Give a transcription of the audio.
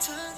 time.